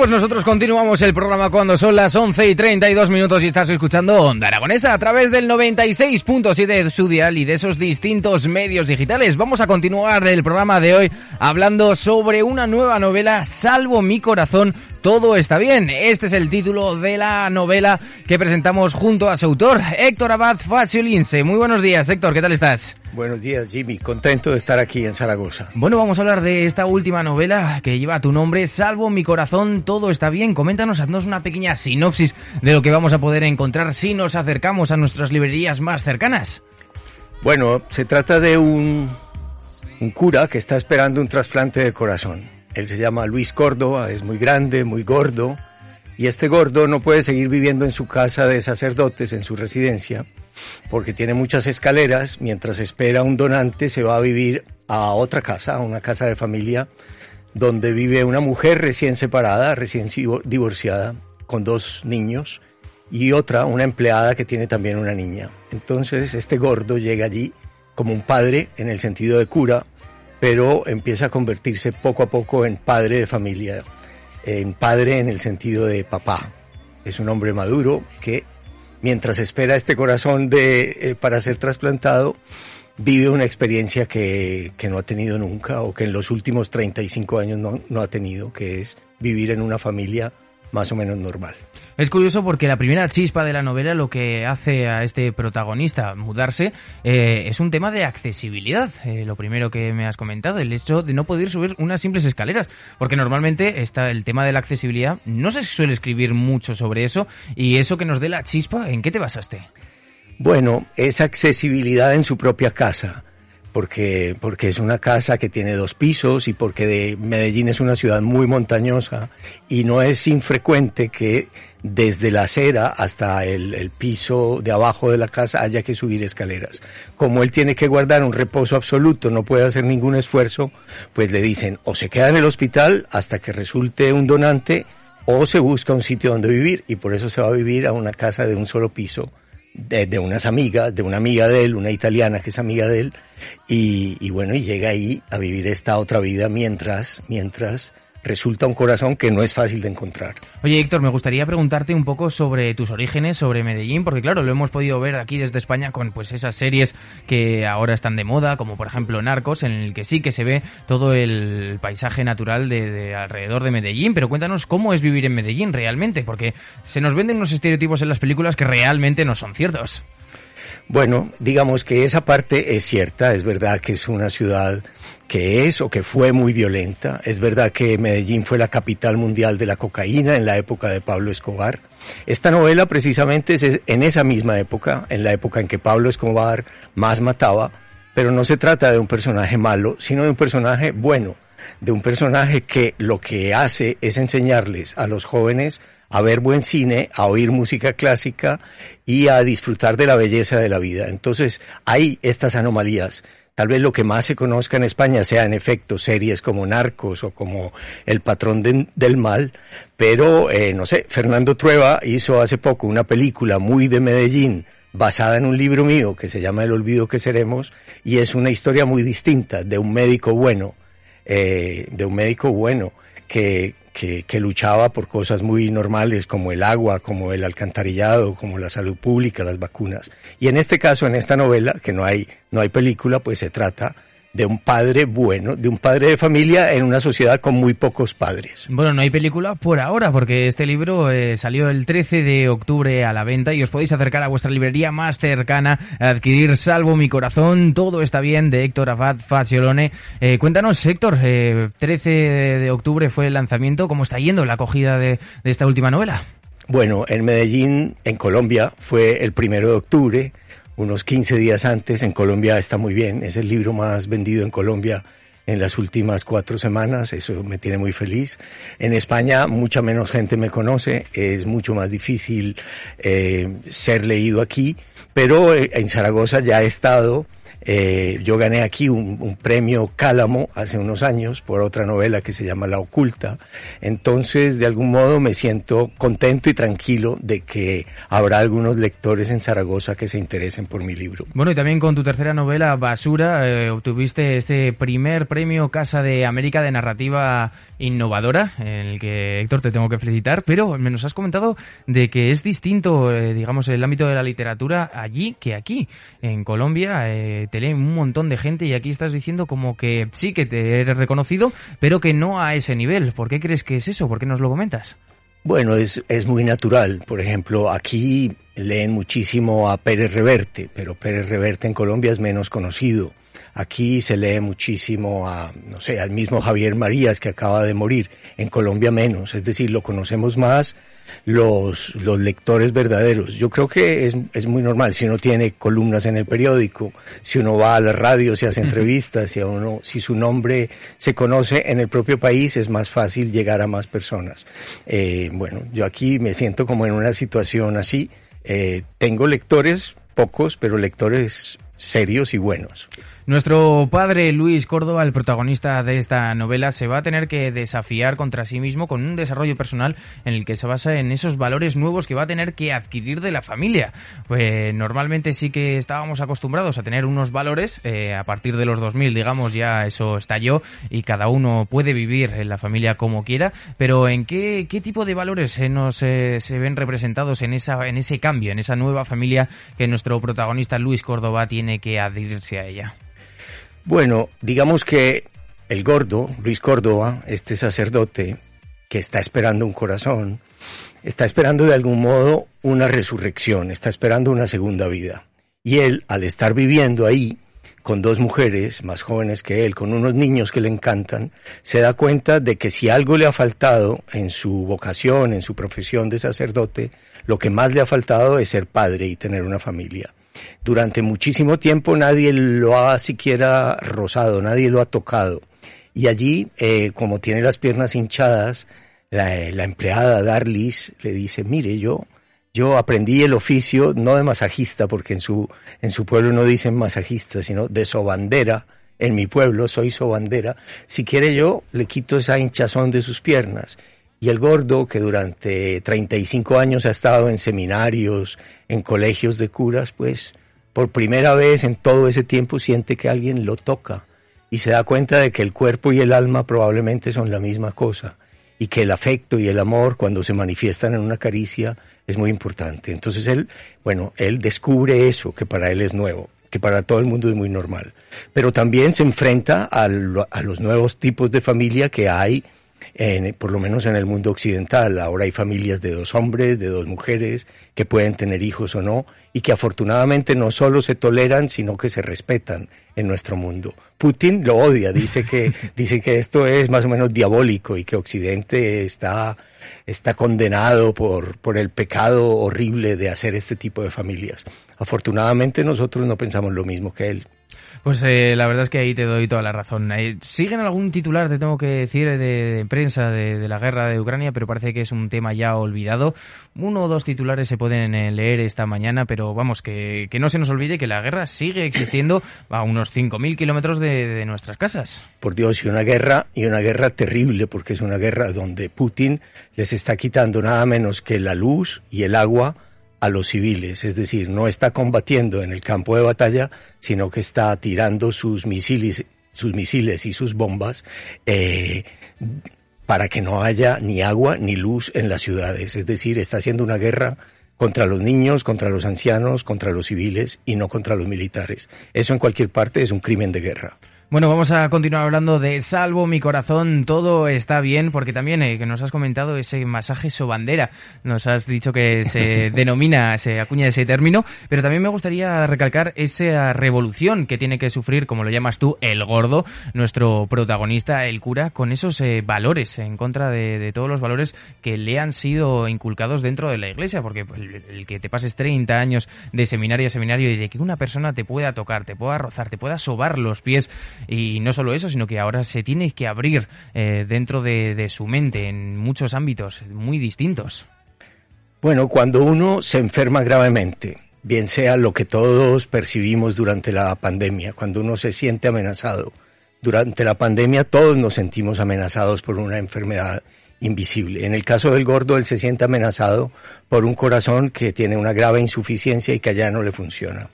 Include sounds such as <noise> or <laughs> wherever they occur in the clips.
Pues nosotros continuamos el programa cuando son las 11 y 32 minutos y estás escuchando Onda Aragonesa a través del 96.7 de su dial y de esos distintos medios digitales. Vamos a continuar el programa de hoy hablando sobre una nueva novela, Salvo mi corazón, todo está bien. Este es el título de la novela que presentamos junto a su autor, Héctor Abad Faciolince. Muy buenos días, Héctor, ¿qué tal estás? Buenos días, Jimmy. Contento de estar aquí en Zaragoza. Bueno, vamos a hablar de esta última novela que lleva tu nombre, Salvo mi corazón, todo está bien. Coméntanos, haznos una pequeña sinopsis de lo que vamos a poder encontrar si nos acercamos a nuestras librerías más cercanas. Bueno, se trata de un, un cura que está esperando un trasplante de corazón él se llama Luis Córdoba, es muy grande, muy gordo, y este gordo no puede seguir viviendo en su casa de sacerdotes, en su residencia, porque tiene muchas escaleras. Mientras espera un donante, se va a vivir a otra casa, a una casa de familia, donde vive una mujer recién separada, recién divorciada, con dos niños, y otra, una empleada que tiene también una niña. Entonces, este gordo llega allí como un padre, en el sentido de cura, pero empieza a convertirse poco a poco en padre de familia, en padre en el sentido de papá. Es un hombre maduro que mientras espera este corazón de, eh, para ser trasplantado, vive una experiencia que, que, no ha tenido nunca o que en los últimos 35 años no, no ha tenido, que es vivir en una familia más o menos normal. Es curioso porque la primera chispa de la novela lo que hace a este protagonista mudarse eh, es un tema de accesibilidad. Eh, lo primero que me has comentado, el hecho de no poder subir unas simples escaleras. Porque normalmente está el tema de la accesibilidad, no se suele escribir mucho sobre eso. Y eso que nos dé la chispa, ¿en qué te basaste? Bueno, es accesibilidad en su propia casa porque, porque es una casa que tiene dos pisos y porque de Medellín es una ciudad muy montañosa y no es infrecuente que desde la acera hasta el, el, piso de abajo de la casa haya que subir escaleras. Como él tiene que guardar un reposo absoluto, no puede hacer ningún esfuerzo, pues le dicen o se queda en el hospital hasta que resulte un donante o se busca un sitio donde vivir y por eso se va a vivir a una casa de un solo piso de, unas amigas, de una amiga de él, una italiana que es amiga de él, y, y bueno, y llega ahí a vivir esta otra vida mientras, mientras resulta un corazón que no es fácil de encontrar. Oye, Héctor, me gustaría preguntarte un poco sobre tus orígenes, sobre Medellín, porque claro, lo hemos podido ver aquí desde España con pues esas series que ahora están de moda, como por ejemplo Narcos, en el que sí que se ve todo el paisaje natural de, alrededor de Medellín, pero cuéntanos cómo es vivir en Medellín realmente, porque se nos venden unos estereotipos en las películas que realmente no son ciertos. Bueno, digamos que esa parte es cierta, es verdad que es una ciudad que es o que fue muy violenta. Es verdad que Medellín fue la capital mundial de la cocaína en la época de Pablo Escobar. Esta novela precisamente es en esa misma época, en la época en que Pablo Escobar más mataba, pero no se trata de un personaje malo, sino de un personaje bueno, de un personaje que lo que hace es enseñarles a los jóvenes a ver buen cine, a oír música clásica y a disfrutar de la belleza de la vida. Entonces hay estas anomalías Tal vez lo que más se conozca en España sea en efecto series como Narcos o como El Patrón del Mal, pero eh, no sé, Fernando Trueba hizo hace poco una película muy de Medellín basada en un libro mío que se llama El olvido que seremos y es una historia muy distinta de un médico bueno eh, de un médico bueno que, que, luchaba por cosas muy normales como el agua, como el alcantarillado, como la salud pública, las vacunas. Y en este caso, en esta novela, que no hay, no hay película, pues se trata de un padre bueno, de un padre de familia en una sociedad con muy pocos padres. Bueno, no hay película por ahora, porque este libro eh, salió el 13 de octubre a la venta y os podéis acercar a vuestra librería más cercana a adquirir Salvo mi corazón, todo está bien, de Héctor Afat Faciolone. Eh, cuéntanos, Héctor, eh, 13 de octubre fue el lanzamiento, ¿cómo está yendo la acogida de, de esta última novela? Bueno, en Medellín, en Colombia, fue el primero de octubre unos 15 días antes. En Colombia está muy bien, es el libro más vendido en Colombia en las últimas cuatro semanas, eso me tiene muy feliz. En España mucha menos gente me conoce, es mucho más difícil eh, ser leído aquí, pero eh, en Zaragoza ya he estado eh, yo gané aquí un, premio Cálamo hace unos años por otra novela que se llama La Oculta. Entonces, de algún modo me siento contento y tranquilo de que habrá algunos lectores en Zaragoza que se interesen por mi libro. Bueno, y también con tu tercera novela, Basura, eh, obtuviste este primer premio Casa de América de Narrativa innovadora, en el que Héctor te tengo que felicitar, pero me nos has comentado de que es distinto, eh, digamos, el ámbito de la literatura allí que aquí. En Colombia eh, te leen un montón de gente y aquí estás diciendo como que sí que te eres reconocido, pero que no a ese nivel. ¿Por qué crees que es eso? ¿Por qué nos lo comentas? Bueno, es, es muy natural. Por ejemplo, aquí leen muchísimo a Pérez Reverte, pero Pérez Reverte en Colombia es menos conocido. Aquí se lee muchísimo a, no sé, al mismo Javier Marías que acaba de morir. En Colombia menos. Es decir, lo conocemos más los, los lectores verdaderos. Yo creo que es, es muy normal. Si uno tiene columnas en el periódico, si uno va a la radio, si hace entrevistas, si, uno, si su nombre se conoce en el propio país, es más fácil llegar a más personas. Eh, bueno, yo aquí me siento como en una situación así. Eh, tengo lectores, pocos, pero lectores serios y buenos. Nuestro padre Luis Córdoba, el protagonista de esta novela, se va a tener que desafiar contra sí mismo con un desarrollo personal en el que se basa en esos valores nuevos que va a tener que adquirir de la familia. Pues normalmente sí que estábamos acostumbrados a tener unos valores, eh, a partir de los 2000, digamos, ya eso estalló y cada uno puede vivir en la familia como quiera, pero ¿en qué, qué tipo de valores se nos eh, se ven representados en, esa, en ese cambio, en esa nueva familia que nuestro protagonista Luis Córdoba tiene que adherirse a ella? Bueno, digamos que el gordo, Luis Córdoba, este sacerdote que está esperando un corazón, está esperando de algún modo una resurrección, está esperando una segunda vida. Y él, al estar viviendo ahí, con dos mujeres más jóvenes que él, con unos niños que le encantan, se da cuenta de que si algo le ha faltado en su vocación, en su profesión de sacerdote, lo que más le ha faltado es ser padre y tener una familia. Durante muchísimo tiempo nadie lo ha siquiera rozado, nadie lo ha tocado. Y allí, eh, como tiene las piernas hinchadas, la, empleada Darlis le dice, mire, yo, yo aprendí el oficio no de masajista, porque en su, en su pueblo no dicen masajista, sino de sobandera. En mi pueblo soy sobandera. Si quiere yo, le quito esa hinchazón de sus piernas. Y el gordo, que durante 35 años ha estado en seminarios, en colegios de curas, pues por primera vez en todo ese tiempo siente que alguien lo toca y se da cuenta de que el cuerpo y el alma probablemente son la misma cosa y que el afecto y el amor cuando se manifiestan en una caricia es muy importante. Entonces él, bueno, él descubre eso que para él es nuevo, que para todo el mundo es muy normal, pero también se enfrenta a, a los nuevos tipos de familia que hay por lo menos en el mundo occidental. Ahora hay familias de dos hombres, de dos mujeres, que pueden tener hijos o no, y que afortunadamente no solo se toleran, sino que se respetan en nuestro mundo. Putin lo odia, dice que, <laughs> dice que esto es más o menos diabólico y que Occidente está, está condenado por, por el pecado horrible de hacer este tipo de familias. Afortunadamente nosotros no pensamos lo mismo que él. Pues eh, la verdad es que ahí te doy toda la razón. Eh, siguen algún titular, te tengo que decir, de, prensa de, la guerra de Ucrania, pero parece que es un tema ya olvidado. Uno o dos titulares se pueden eh, leer esta mañana, pero vamos, que, que no se nos olvide que la guerra sigue existiendo a unos 5.000 kilómetros de, de nuestras casas. Por Dios, y una guerra, y una guerra terrible, porque es una guerra donde Putin les está quitando nada menos que la luz y el agua a los civiles, es decir, no está combatiendo en el campo de batalla, sino que está tirando sus misiles, sus misiles y sus bombas eh, para que no haya ni agua ni luz en las ciudades. Es decir, está haciendo una guerra contra los niños, contra los ancianos, contra los civiles y no contra los militares. Eso en cualquier parte es un crimen de guerra. Bueno, vamos a continuar hablando de Salvo mi corazón, todo está bien, porque también eh, que nos has comentado ese masaje sobandera, nos has dicho que se <laughs> denomina, se acuña ese término, pero también me gustaría recalcar esa revolución que tiene que sufrir, como lo llamas tú, el gordo, nuestro protagonista, el cura, con esos eh, valores, en contra de, todos los valores que le han sido inculcados dentro de la iglesia, porque el, el que te pases 30 años de seminario a seminario y de que una persona te pueda tocar, te pueda rozar, te pueda sobar los pies, y no solo eso, sino que ahora se tiene que abrir eh, dentro de, su mente en muchos ámbitos muy distintos. Bueno, cuando uno se enferma gravemente, bien sea lo que todos percibimos durante la pandemia, cuando uno se siente amenazado, durante la pandemia todos nos sentimos amenazados por una enfermedad invisible. En el caso del gordo, él se siente amenazado por un corazón que tiene una grave insuficiencia y que allá no le funciona.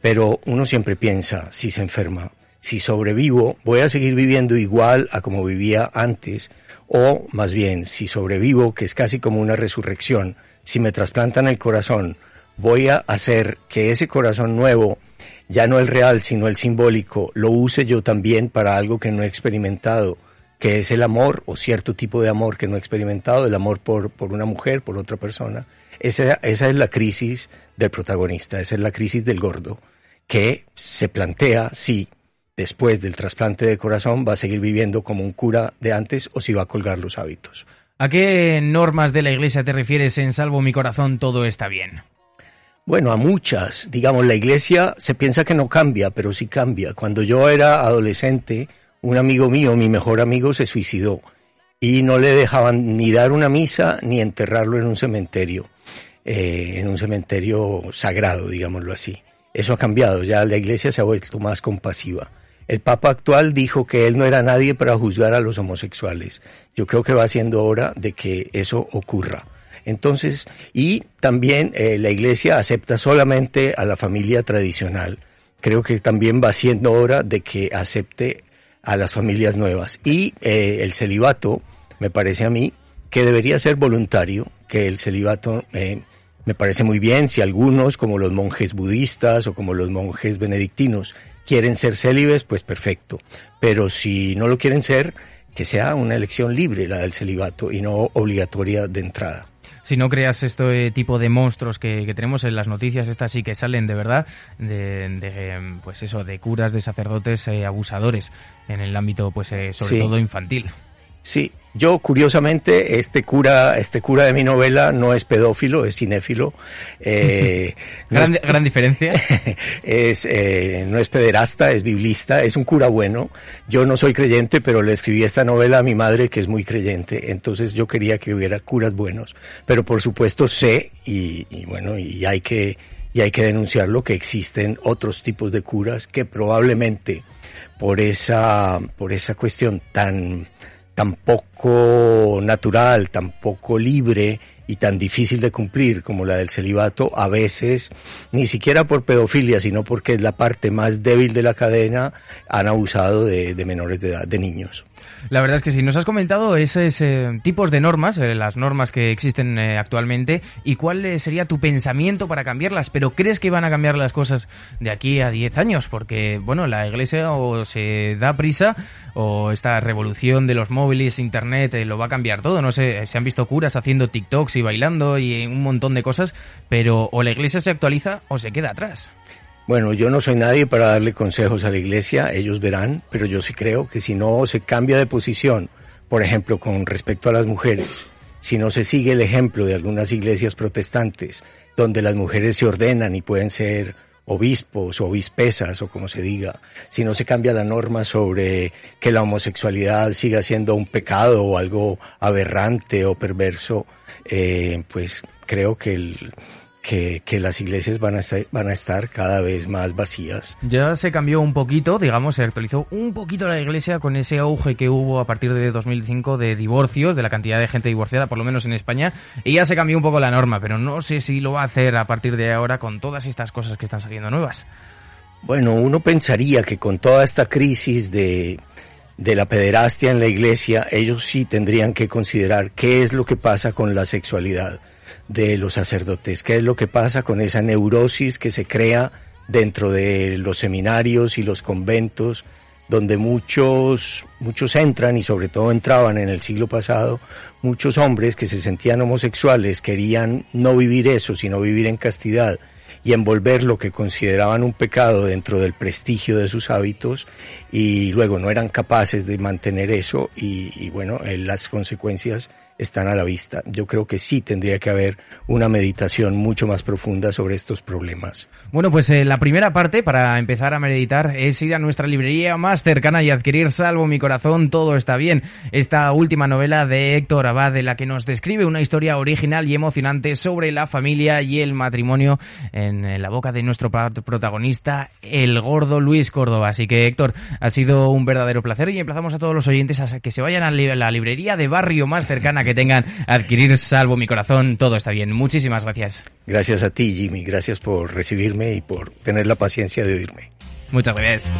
Pero uno siempre piensa, si se enferma, si sobrevivo, voy a seguir viviendo igual a como vivía antes, o más bien, si sobrevivo, que es casi como una resurrección, si me trasplantan el corazón, voy a hacer que ese corazón nuevo, ya no el real, sino el simbólico, lo use yo también para algo que no he experimentado, que es el amor o cierto tipo de amor que no he experimentado, el amor por, por una mujer, por otra persona. Esa, esa es la crisis del protagonista, esa es la crisis del gordo, que se plantea, sí, después del trasplante de corazón va a seguir viviendo como un cura de antes o si va a colgar los hábitos. ¿A qué normas de la Iglesia te refieres en Salvo mi corazón todo está bien? Bueno, a muchas. Digamos, la Iglesia se piensa que no cambia, pero sí cambia. Cuando yo era adolescente, un amigo mío, mi mejor amigo, se suicidó y no le dejaban ni dar una misa ni enterrarlo en un cementerio, eh, en un cementerio sagrado, digámoslo así. Eso ha cambiado, ya la Iglesia se ha vuelto más compasiva. El Papa actual dijo que él no era nadie para juzgar a los homosexuales. Yo creo que va siendo hora de que eso ocurra. Entonces, y también eh, la Iglesia acepta solamente a la familia tradicional. Creo que también va siendo hora de que acepte a las familias nuevas. Y eh, el celibato, me parece a mí, que debería ser voluntario, que el celibato eh, me parece muy bien si algunos, como los monjes budistas o como los monjes benedictinos, quieren ser célibes, pues perfecto. Pero si no lo quieren ser, que sea una elección libre la del celibato y no obligatoria de entrada. Si no creas este tipo de monstruos que, tenemos en las noticias estas sí que salen de verdad de, pues eso de curas de sacerdotes eh, abusadores en el ámbito pues eh, sobre todo infantil. Sí, yo curiosamente este cura, este cura de mi novela no es pedófilo, es cinéfilo. Eh, <laughs> gran, diferencia. <laughs> es eh, no es pederasta, es biblista, es un cura bueno. Yo no soy creyente, pero le escribí esta novela a mi madre que es muy creyente, entonces yo quería que hubiera curas buenos. Pero por supuesto sé y, y bueno y hay que y hay que denunciarlo que existen otros tipos de curas que probablemente por esa por esa cuestión tan tan poco natural, tan poco libre y tan difícil de cumplir como la del celibato, a veces, ni siquiera por pedofilia, sino porque es la parte más débil de la cadena, han abusado de, de menores de edad, de niños. La verdad es que sí, nos has comentado esos eh, tipos de normas, eh, las normas que existen eh, actualmente, y cuál sería tu pensamiento para cambiarlas, pero ¿crees que van a cambiar las cosas de aquí a 10 años? Porque, bueno, la iglesia o se da prisa o esta revolución de los móviles, internet, lo va a cambiar todo, no sé, se han visto curas haciendo TikToks y bailando y un montón de cosas, pero o la iglesia se actualiza o se queda atrás. Bueno, yo no soy nadie para darle consejos a la iglesia, ellos verán, pero yo sí creo que si no se cambia de posición, por ejemplo, con respecto a las mujeres, si no se sigue el ejemplo de algunas iglesias protestantes, donde las mujeres se ordenan y pueden ser obispos o obispesas o como se diga, si no se cambia la norma sobre que la homosexualidad siga siendo un pecado o algo aberrante o perverso, eh, pues creo que el, que, las iglesias van a, estar, van a estar cada vez más vacías. Ya se cambió un poquito, digamos, se actualizó un poquito la iglesia con ese auge que hubo a partir de 2005 de divorcios, de la cantidad de gente divorciada, por lo menos en España, y ya se cambió un poco la norma, pero no sé si lo va a hacer a partir de ahora con todas estas cosas que están saliendo nuevas. Bueno, uno pensaría que con toda esta crisis de, de la pederastia en la iglesia, ellos sí tendrían que considerar qué es lo que pasa con la sexualidad de los sacerdotes, qué es lo que pasa con esa neurosis que se crea dentro de los seminarios y los conventos, donde muchos, muchos entran y sobre todo entraban en el siglo pasado, muchos hombres que se sentían homosexuales querían no vivir eso, sino vivir en castidad y envolver lo que consideraban un pecado dentro del prestigio de sus hábitos y luego no eran capaces de mantener eso y, y bueno, eh, las consecuencias están a la vista. Yo creo que sí tendría que haber una meditación mucho más profunda sobre estos problemas. Bueno, pues eh, la primera parte para empezar a meditar es ir a nuestra librería más cercana y adquirir Salvo mi corazón, todo está bien. Esta última novela de Héctor Abad, de la que nos describe una historia original y emocionante sobre la familia y el matrimonio en la boca de nuestro protagonista, el gordo Luis Córdoba. Así que Héctor, ha sido un verdadero placer y emplazamos a todos los oyentes a que se vayan a la librería de barrio más cercana que tengan adquirir Salvo mi corazón, todo está bien. Muchísimas gracias. Gracias a ti, Jimmy. Gracias por recibirme y por tener la paciencia de oírme. Muchas gracias.